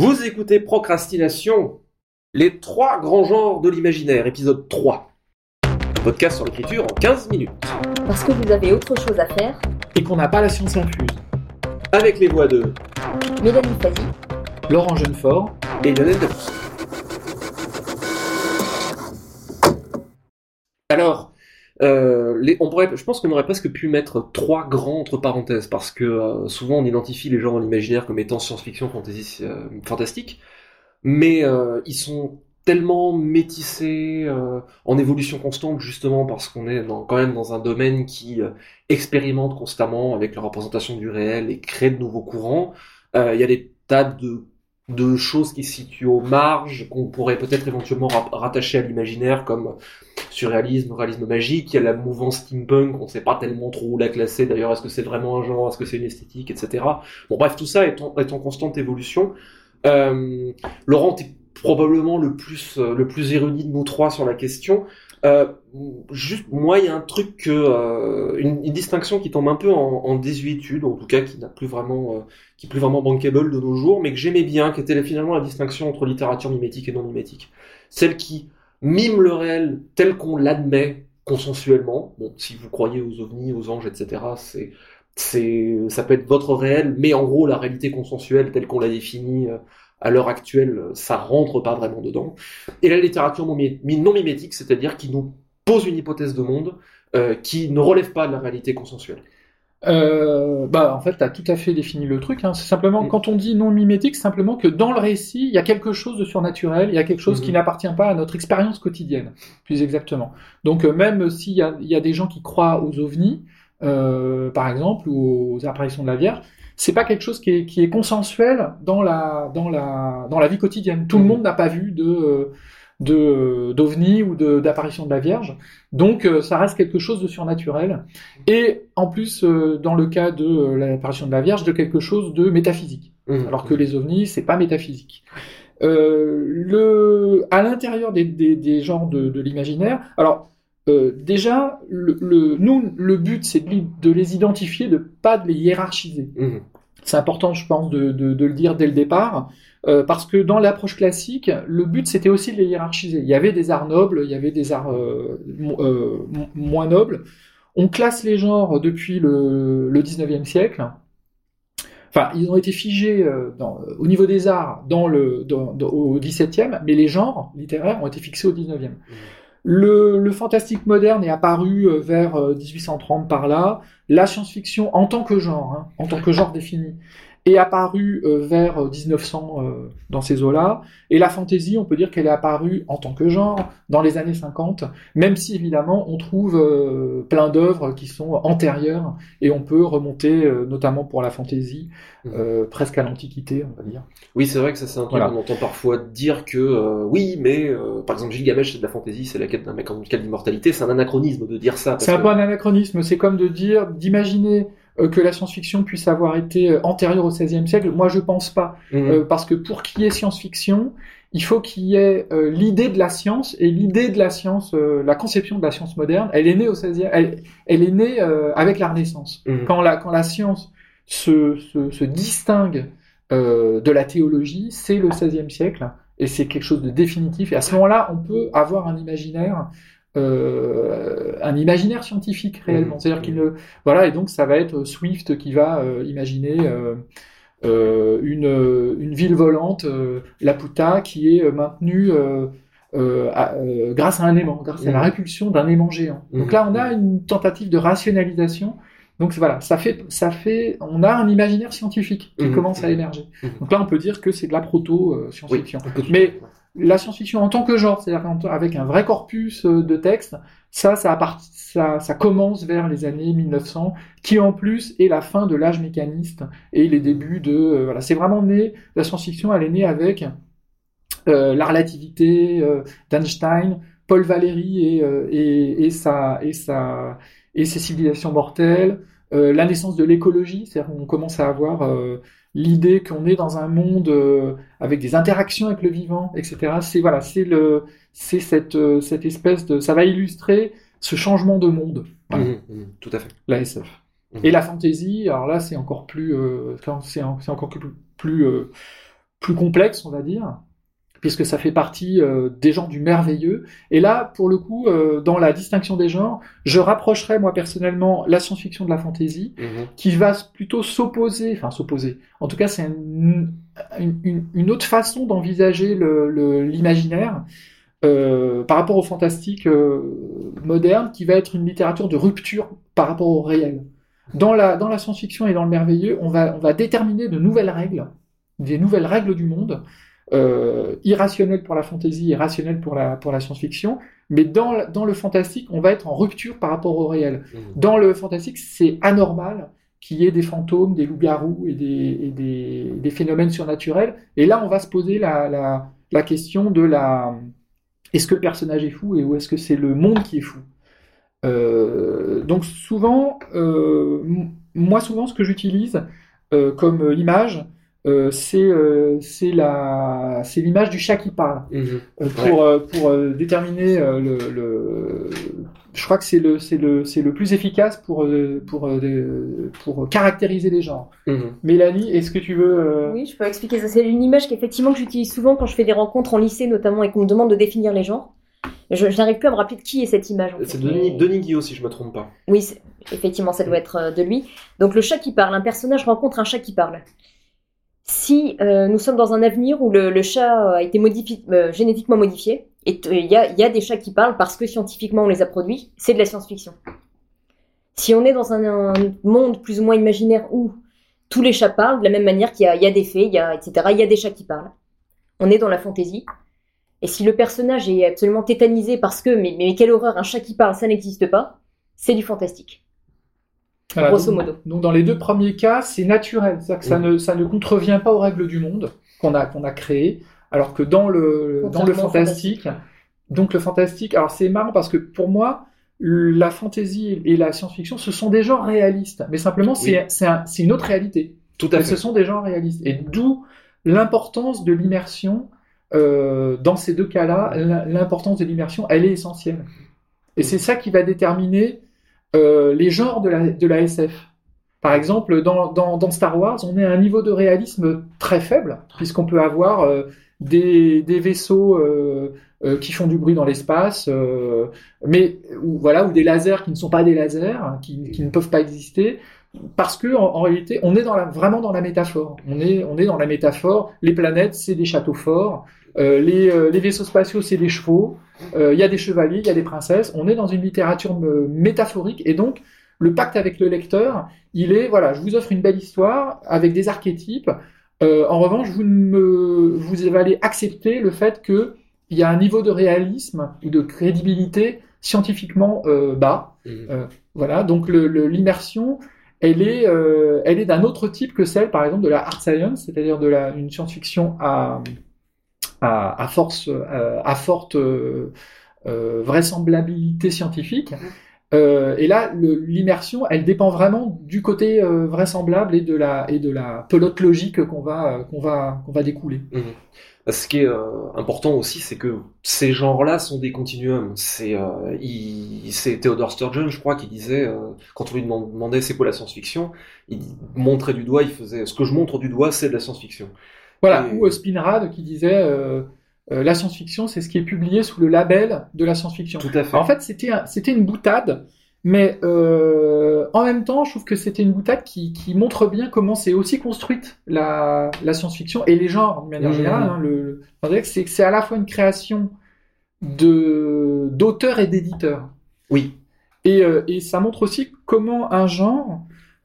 Vous écoutez Procrastination, les trois grands genres de l'imaginaire, épisode 3. Un podcast sur l'écriture en 15 minutes. Parce que vous avez autre chose à faire. Et qu'on n'a pas la science infuse. Avec les voix de Mélanie Fazi, Laurent Jeunefort. et Lionel Debus. Alors, euh, on pourrait, je pense qu'on aurait presque pu mettre trois grands entre parenthèses, parce que euh, souvent on identifie les genres de l'imaginaire comme étant science-fiction, fantasy, euh, fantastique, mais ils sont tellement métissés, en évolution constante, justement parce qu'on est dans- quand même dans un domaine qui expérimente constamment avec la représentation du réel et crée de nouveaux courants. Il y a des tas de, choses qui se situent aux marges, qu'on pourrait peut-être éventuellement ra- rattacher à l'imaginaire, comme surréalisme, réalisme magique. Il y a la mouvance steampunk, on ne sait pas tellement trop où la classer. D'ailleurs, est-ce que c'est vraiment un genre, est-ce que c'est une esthétique, etc. Bon, bref, tout ça est en, est constante évolution. Euh, Laurent, t'es probablement le plus, érudit de nous trois sur la question. Euh, juste, moi, il y a un truc que, euh, une, distinction qui tombe un peu en, désuétude, en tout cas qui n'a plus vraiment, euh, est plus vraiment bankable de nos jours, mais que j'aimais bien, qui était finalement la distinction entre littérature mimétique et non mimétique. Celle qui mime le réel tel qu'on l'admet consensuellement. Bon, si vous croyez aux ovnis, aux anges, etc., c'est, c'est, ça peut être votre réel, mais en gros, la réalité consensuelle telle qu'on l'a définie euh, à l'heure actuelle, ça rentre pas vraiment dedans. Et la littérature non mimétique, c'est-à-dire qui nous pose une hypothèse de monde euh, qui ne relève pas de la réalité consensuelle. Euh, bah, en fait, tu as tout à fait défini le truc. Hein. C'est simplement, Mm. quand on dit non mimétique, c'est simplement que dans le récit, il y a quelque chose de surnaturel, il y a quelque chose qui Mhm. n'appartient pas à notre expérience quotidienne, plus exactement. Donc, euh, même s'il y a, il y a des gens qui croient aux ovnis, euh, par exemple, ou aux apparitions de la Vierge, c'est pas quelque chose qui est, qui est consensuel dans la, dans la, dans la vie quotidienne. Tout le Mhm. monde n'a pas vu de, euh, de, d'ovnis ou d'apparition de la Vierge. Donc, euh, ça reste quelque chose de surnaturel. Et en plus, euh, dans le cas de euh, l'apparition de la Vierge, de quelque chose de métaphysique. Alors que les ovnis, c'est pas métaphysique. Euh, le, à l'intérieur des, des, des genres de, de l'imaginaire, alors euh, déjà, le, le, nous, le but, c'est de, les identifier, de pas de les hiérarchiser. Mhm. C'est important, je pense, de, de, de le dire dès le départ, euh, parce que dans l'approche classique, le but c'était aussi de les hiérarchiser. Il y avait des arts nobles, il y avait des arts euh, euh, mo- moins nobles. On classe les genres depuis le, le 19e siècle. Enfin, ils ont été figés euh, dans- au niveau des arts dans le, dans- au 17e, mais les genres littéraires ont été fixés au 19e. Le, fantastique moderne est apparu euh, vers euh, 1830 par là. La science-fiction en tant que genre, hein, en tant que genre défini, est apparue euh, vers euh, 1900 euh, dans ces eaux-là. Et la fantasy, on peut dire qu'elle est apparue en tant que genre dans les années 50, même si évidemment on trouve euh, plein d'œuvres qui sont antérieures et on peut remonter, euh, notamment pour la fantasy, euh, presque à l'Antiquité, on va dire. Oui, c'est vrai que ça c'est un truc Voilà. qu'on entend parfois dire que euh, oui, mais euh, par exemple Gilgamesh c'est de la fantaisie, c'est la quête d'un mec en quête d'immortalité, c'est un anachronisme de dire ça. C'est un que- peu un anachronisme. C'est comme de dire, d'imaginer euh, que la science-fiction puisse avoir été euh, antérieure au XVIe siècle. Moi, je pense pas, Mhm. Euh, parce que pour qu'il y ait science-fiction, il faut qu'il y ait euh, l'idée de la science et l'idée de la science, euh, la conception de la science moderne. Elle est née au XVIe, elle, elle est née euh, avec la Renaissance. Mhm. Quand la quand la science se se, se distingue euh, de la théologie, c'est le XVIe siècle et c'est quelque chose de définitif. Et à ce moment-là, on peut avoir un imaginaire, euh, un imaginaire scientifique réellement. Mhm. C'est-à-dire qu'il ne, voilà, et donc ça va être Swift qui va euh, imaginer euh, une, une ville volante, Laputa, qui est maintenue à- grâce à un aimant, grâce à la Mhm. répulsion d'un aimant géant. Donc là, on a une tentative de rationalisation. Donc voilà, ça fait, ça fait, on a un imaginaire scientifique qui commence à émerger. Donc là, on peut dire que c'est de la proto-science-fiction. Mais la science-fiction en tant que genre, c'est-à-dire avec un vrai corpus euh, de textes, ça, ça, commence vers les années 1900, qui en plus est la fin de l'âge mécaniste et les débuts de, euh, voilà, c'est vraiment né, la science-fiction, elle est née avec euh, la relativité d'Einstein, Paul Valéry et, sa, et sa, et ses civilisations mortelles, la naissance de l'écologie, c'est-à-dire qu'on commence à avoir l'idée qu'on est dans un monde euh, avec des interactions avec le vivant, etc. C'est voilà, c'est le, c'est cette, euh, cette espèce de, ça va illustrer ce changement de monde. Voilà, Mhm, mhm, tout à fait. la SF. Mhm. Et la fantasy, alors là, c'est encore plus, euh, c'est en- c'est encore plus, plus plus complexe, on va dire, puisque ça fait partie euh, des genres du merveilleux. Et là, pour le coup, euh, dans la distinction des genres, je rapprocherais moi personnellement la science-fiction de la fantasy, Mhm. qui va plutôt s'opposer, enfin s'opposer. En tout cas, c'est une, une- une autre façon d'envisager l'imaginaire euh, par rapport au fantastique moderne, qui va être une littérature de rupture par rapport au réel. Dans la, dans la science-fiction et dans le merveilleux, on va, on va déterminer de nouvelles règles, des nouvelles règles du monde, euh, irrationnelles pour la fantasy et rationnelles pour la, pour la science-fiction, mais dans, dans le fantastique, on va être en rupture par rapport au réel. Mhm. Dans le fantastique, c'est anormal qu'il y ait des fantômes, des loups-garous et, des, et des, des phénomènes surnaturels. Et là, on va se poser la, la, la question de la est-ce que le personnage est fou et ou est-ce que c'est le monde qui est fou? Euh, Donc souvent, euh, moi souvent, ce que j'utilise euh, comme image, euh, c'est euh, c'est la c'est l'image du chat qui parle Mhm. euh, pour euh, pour euh, déterminer euh, le, le je crois que c'est le c'est le c'est le plus efficace pour euh, pour euh, pour caractériser les genres. Mhm. Mélanie, est-ce que tu veux euh, Oui, je peux expliquer ça. C'est une image qu'effectivement que j'utilise souvent quand je fais des rencontres en lycée notamment et qu'on me demande de définir les genres. Je, je n'arrive plus à me rappeler de qui est cette image. C'est Denis, Denis Guillot, si je me trompe pas. Oui, c'est- effectivement, ça doit être euh, de lui. Donc le chat qui parle, un personnage rencontre un chat qui parle. Si euh, nous sommes dans un avenir où le, chat a été euh, génétiquement modifié, et il y a, il y a des chats qui parlent parce que scientifiquement on les a produits, c'est de la science-fiction. Si on est dans un, monde plus ou moins imaginaire où tous les chats parlent, de la même manière qu'il y y a des fées, etc., il y a des chats qui parlent. On est dans la fantaisie. Et si le personnage est absolument tétanisé parce que, mais, mais quelle horreur, un chat qui parle, ça n'existe pas, c'est du fantastique. Voilà, grosso donc- modo. Donc dans les deux premiers cas, c'est naturel, c'est-à-dire que ça ne ça ne contrevient pas aux règles du monde qu'on a qu'on a créé, alors que dans le dans le fantastique, donc le fantastique, alors c'est marrant parce que pour moi la fantasy et la science-fiction, ce sont des genres réalistes, mais simplement c'est c'est un- c'est une autre réalité. Tout à Mais fait. ce sont des genres réalistes. Et d'où l'importance de l'immersion euh, dans ces deux cas-là. l'im- L'importance de l'immersion, elle est essentielle. Et c'est ça qui va déterminer euh, les genres de la, SF. Par exemple, dans, Star Wars, on est à un niveau de réalisme très faible, puisqu'on peut avoir euh, des, vaisseaux euh, qui font du bruit dans l'espace, mais ou, voilà, ou des lasers qui ne sont pas des lasers, qui, ne peuvent pas exister parce que en, en réalité, on est vraiment dans la métaphore. On est dans la métaphore. Les planètes, c'est des châteaux forts. Euh, les, euh, les vaisseaux spatiaux, c'est des chevaux. Euh, Il y a des chevaliers, il y a des princesses. On est dans une littérature métaphorique et donc le pacte avec le lecteur, il est voilà, je vous offre une belle histoire avec des archétypes. En revanche, vous me, vous allez accepter le fait que il y a un niveau de réalisme ou de crédibilité scientifiquement bas. Mhm. Voilà, donc l'immersion, elle est, elle est d'un autre type que celle, par exemple, de la hard science, c'est-à-dire de la, une science-fiction à, à, à force, euh, à forte euh, euh, vraisemblabilité scientifique. Euh, et là, l'immersion, elle dépend vraiment du côté euh, vraisemblable et de la et de la pelote logique qu'on va euh, qu'on va qu'on va découler. Ce qui est important aussi, c'est que ces genres-là sont des continuums. C'est c'est Theodore Sturgeon, je crois, qui disait quand on lui deman- demandait c'est quoi la science-fiction, il montrait du doigt, il faisait ce que je montre du doigt, c'est de la science-fiction. Voilà, Et- ou euh, Spinrad qui disait euh, euh, la science-fiction, c'est ce qui est publié sous le label de la science-fiction. Tout à fait. En fait, c'était un- c'était une boutade, mais euh, en même temps, je trouve que c'était une boutade qui, qui montre bien comment c'est aussi construite la, la science-fiction et les genres de manière Mhm. générale. hein, le, c'est à la fois une création de d'auteurs et d'éditeurs. Oui. Et, et ça montre aussi comment un genre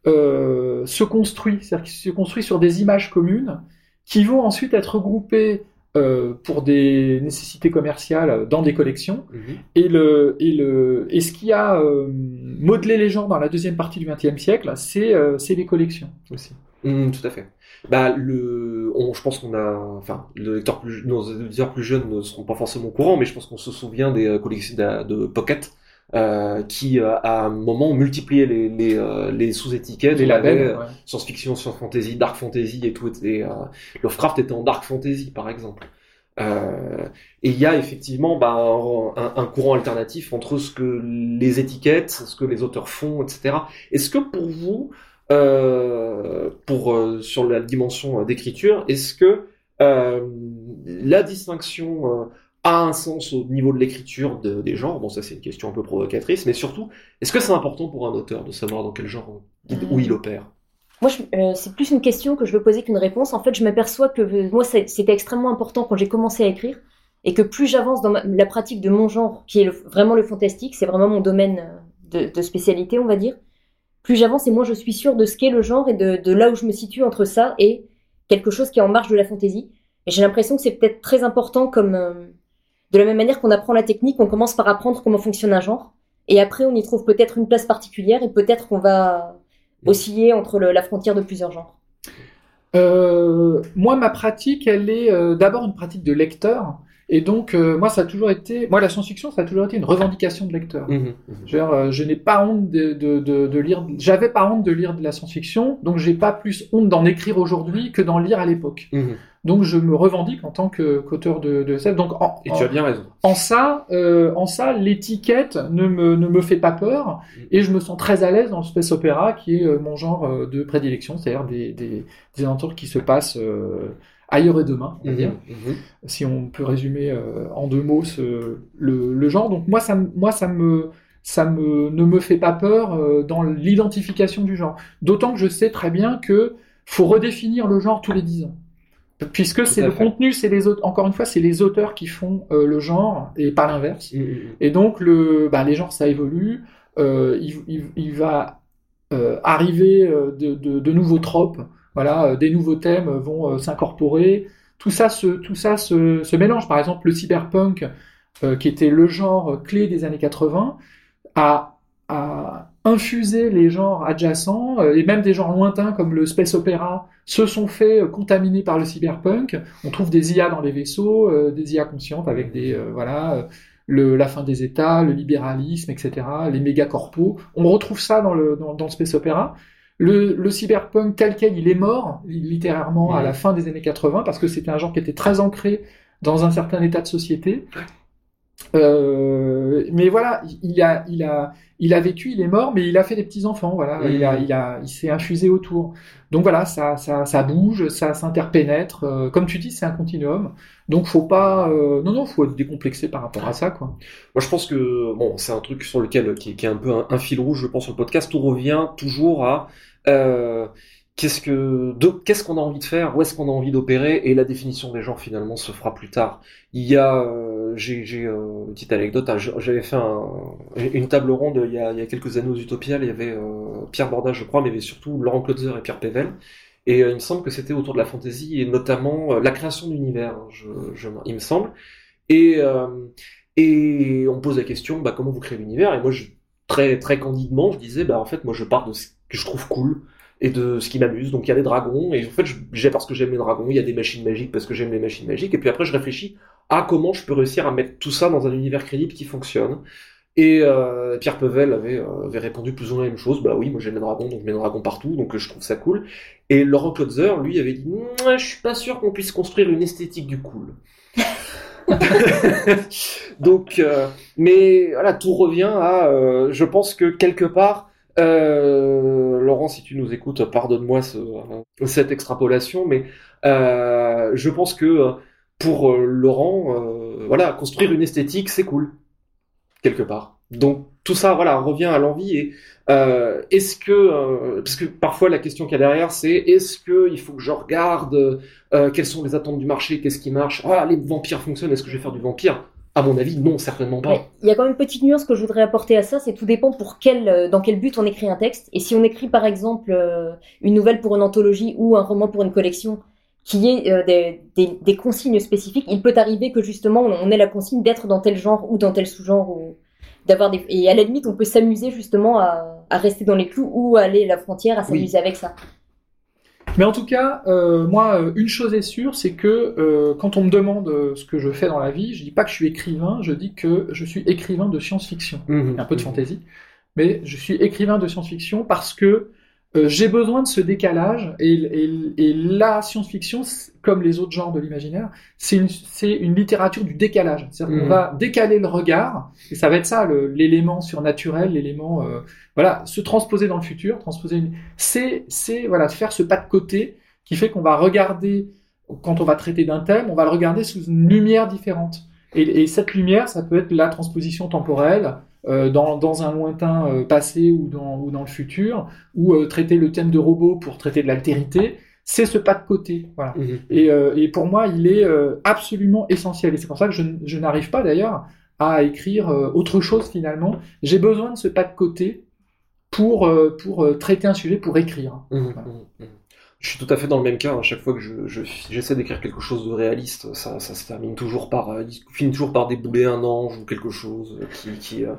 euh, se construit, c'est-à-dire qu'il se construit sur des images communes qui vont ensuite être regroupées euh, pour des nécessités commerciales dans des collections. Mhm. Et, le, et, le, et ce qui a euh, modelé les genres dans la deuxième partie du XXe siècle, c'est euh, les collections aussi. Mm, tout à fait. Bah le, on, je pense qu'on a, enfin, le lecteur plus, nos auditeurs plus jeunes ne seront pas forcément au courant, mais je pense qu'on se souvient des euh, collections de, de Pocket. Euh, qui euh, à un moment ont multiplié les, les, euh, les sous-étiquettes, Les labels. ouais. science-fiction, science fantasy, dark fantasy et tout. Et, euh, Lovecraft était en dark fantasy, par exemple. Euh, et il y a effectivement bah, un, un courant alternatif entre ce que les étiquettes, ce que les auteurs font, etc. Est-ce que pour vous, euh, pour euh, sur la dimension d'écriture, est-ce que euh, la distinction euh, a un sens au niveau de l'écriture de- des genres Bon, ça c'est une question un peu provocatrice, mais surtout, est-ce que c'est important pour un auteur de savoir dans quel genre il- où il opère? Moi, euh, c'est plus une question que je veux poser qu'une réponse. En fait, je m'aperçois que euh, moi, c'était extrêmement important quand j'ai commencé à écrire, et que plus j'avance dans ma- la pratique de mon genre, qui est le- vraiment le fantastique, c'est vraiment mon domaine euh, de, de spécialité, on va dire. Plus j'avance et moins je suis sûre de ce qu'est le genre et de, de là où je me situe entre ça et quelque chose qui est en marge de la fantaisie. Et j'ai l'impression que c'est peut-être très important comme euh, de la même manière qu'on apprend la technique, on commence par apprendre comment fonctionne un genre, et après on y trouve peut-être une place particulière et peut-être qu'on va osciller entre le- la frontière de plusieurs genres. Euh, moi, ma pratique, elle est euh, d'abord une pratique de lecteur. Et donc, euh, moi, ça a toujours été, moi, la science-fiction, ça a toujours été une revendication de lecteur. Mhm, mhm. Je, euh, je n'ai pas honte de, de, de, de lire, j'avais pas honte de lire de la science-fiction, donc j'ai pas plus honte d'en écrire aujourd'hui que d'en lire à l'époque. Mhm. Donc, je me revendique en tant que qu'auteur de, de SF. Donc, en, Et en- tu as bien raison. en ça, euh, en ça, l'étiquette ne me, ne me fait pas peur et je me sens très à l'aise dans le space opéra qui est euh, mon genre euh, de prédilection, c'est-à-dire des, des, des aventures qui se passent euh, ailleurs et demain, on va dire, Mhm, mhm. si on peut résumer euh, en deux mots ce, le, le genre. Donc moi, ça, me- moi, ça me, ça me, ne me fait pas peur euh, dans l'identification du genre. D'autant que je sais très bien que faut redéfinir le genre tous les dix ans. Puisque c'est le fait. contenu, c'est les auteurs, encore une fois, c'est les auteurs qui font euh, le genre et pas l'inverse. Mhm, mhm. Et donc, le, bah, les genres, ça évolue. Euh, il, il- il va euh, arriver de, de- de nouveaux tropes. Voilà, des nouveaux thèmes vont s'incorporer. Tout ça, se, tout ça se, se mélange. Par exemple, le cyberpunk, qui était le genre clé des années 80, a, a infusé les genres adjacents euh, et même des genres lointains comme le space opéra se sont fait euh, contaminer par le cyberpunk. On trouve des IA dans les vaisseaux, euh, des IA conscientes avec des euh, voilà le, la fin des États, le libéralisme, etc., les méga-corpos. On retrouve ça dans le, dans, dans le space opéra. Le, le cyberpunk tel quel, il est mort, littérairement, à la fin des années 80, parce que c'était un genre qui était très ancré dans un certain état de société. Euh, mais voilà, il a, il a, il a vécu, il est mort, mais il a fait des petits enfants. Voilà, il a, il a, il s'est infusé autour. Donc voilà, ça, ça, ça bouge, ça s'interpénètre. Euh, comme tu dis, c'est un continuum. Donc faut pas, euh, non non, faut être décomplexé par rapport à ça, quoi. Moi, je pense que bon, c'est un truc sur lequel qui, est- qui est un peu un, un fil rouge, je pense, sur le podcast. Tout revient toujours à euh, qu'est-ce que qu'est-ce qu'on a envie de faire, où est-ce qu'on a envie d'opérer, et la définition des genres finalement se fera plus tard. Il y a, euh, j'ai euh, une petite anecdote. hein, J'avais fait un- une table ronde il y, a, il y a quelques années aux Utopiales. Il y avait euh, Pierre Bordas, je crois, mais il y avait surtout Laurent Klotzer et Pierre Pével. Et euh, il me semble que c'était autour de la fantaisie et notamment euh, la création d'univers, hein, je, je, il me semble. Et, et on pose la question, bah, comment vous créez l'univers? Et moi, je, très, très candidement, je disais, bah, en fait, moi, je pars de ce que je trouve cool et de ce qui m'amuse. Donc, il y a des dragons, et en fait, j'ai parce que j'aime les dragons, il y a des machines magiques parce que j'aime les machines magiques, et puis après, je réfléchis à comment je peux réussir à mettre tout ça dans un univers crédible qui fonctionne. Et euh, Pierre Pevel avait, euh, avait répondu plus ou moins la même chose. Bah oui, moi j'aime les dragons, donc je mets des dragons partout, donc euh, je trouve ça cool. Et Laurent Klotzer, lui, avait dit Je suis pas sûr qu'on puisse construire une esthétique du cool. donc, euh, mais voilà, tout revient à. je pense que quelque part, euh, Laurent, si tu nous écoutes, pardonne-moi ce, cette extrapolation, mais euh, je pense que euh, pour euh, Laurent, euh, voilà, construire une esthétique, c'est cool. Quelque part. Donc tout ça, voilà, revient à l'envie et euh, est-ce que, euh, parce que parfois la question qu'il y a derrière, c'est est-ce que il faut que je regarde euh, quelles sont les attentes du marché, qu'est-ce qui marche, ah les vampires fonctionnent, est-ce que je vais faire du vampire? À mon avis, non, certainement pas. Il y a quand même une petite nuance que je voudrais apporter à ça, c'est tout dépend pour quel, euh, dans quel but on écrit un texte. Et si on écrit par exemple euh, une nouvelle pour une anthologie ou un roman pour une collection qui ait euh, des, des, des consignes spécifiques, il peut arriver que justement on, ait la consigne d'être dans tel genre ou dans tel sous-genre ou d'avoir des et à la limite on peut s'amuser justement à, à rester dans les clous ou à aller à la frontière à s'amuser avec ça. Mais en tout cas, euh, moi, euh, une chose est sûre, c'est que euh, quand on me demande ce que je fais dans la vie, je dis pas que je suis écrivain, je dis que je suis écrivain de science-fiction. Mhm. un peu de fantaisie, mais je suis écrivain de science-fiction parce que euh, j'ai besoin de ce décalage et, et- et la science-fiction, comme les autres genres de l'imaginaire, c'est une, une littérature du décalage. C'est-à-dire qu'on Mhm. va décaler le regard et ça va être ça, l'élément surnaturel, l'élément, euh, voilà, se transposer dans le futur, transposer une, c'est, c'est voilà, faire ce pas de côté qui fait qu'on va regarder quand on va traiter d'un thème, on va le regarder sous une lumière différente. Et, et cette lumière, ça peut être la transposition temporelle euh, dans, dans, un lointain euh, passé ou dans, ou dans le futur, ou euh, traiter le thème de robot pour traiter de l'altérité. C'est ce pas de côté. Voilà. Mhm. Et, et, pour moi, il est absolument essentiel. Et c'est pour ça que je, je n'arrive pas d'ailleurs à écrire autre chose finalement. J'ai besoin de ce pas de côté pour, pour traiter un sujet, pour écrire. Voilà. mmh, mmh. Je suis tout à fait dans le même cas. À chaque fois que je, je, j'essaie d'écrire quelque chose de réaliste, ça, ça se termine toujours par, euh, il finit toujours par débouler un ange ou quelque chose qui, qui euh,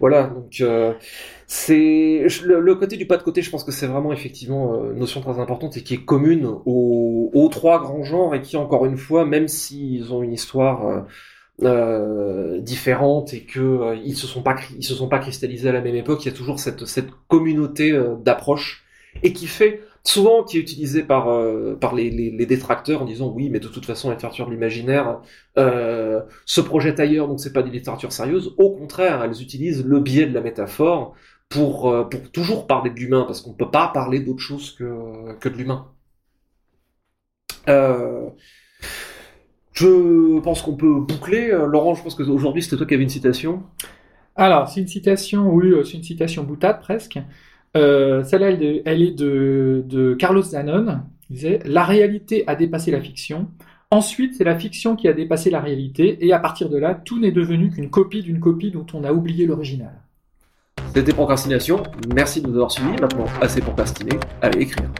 voilà. Donc euh, c'est le, le, côté du pas de côté. Je pense que c'est vraiment effectivement une notion très importante et qui est commune aux, aux trois grands genres et qui encore une fois, même s'ils ont une histoire euh, différentes et que euh, ils se sont pas ils se sont pas cristallisés à la même époque, il y a toujours cette cette communauté euh, d'approche et qui fait souvent qui est utilisée par euh, par les, les, les, détracteurs en disant oui mais de toute façon la littérature de l'imaginaire euh, se projette ailleurs donc c'est pas des littératures sérieuses au contraire elles utilisent le biais de la métaphore pour euh, pour toujours parler de l'humain parce qu'on peut pas parler d'autre chose que que de l'humain euh, je pense qu'on peut boucler. Laurent, je pense qu'aujourd'hui, c'était toi qui avais une citation. Alors, c'est une citation, oui, c'est une citation boutade presque. Euh, Celle-là, elle, est de, de Carlos Zanon. Il disait La réalité a dépassé la fiction. Ensuite, c'est la fiction qui a dépassé la réalité. Et à partir de là, tout n'est devenu qu'une copie d'une copie dont on a oublié l'original. C'était Procrastination. Merci de nous avoir suivis. Maintenant, assez procrastiné. Allez écrire.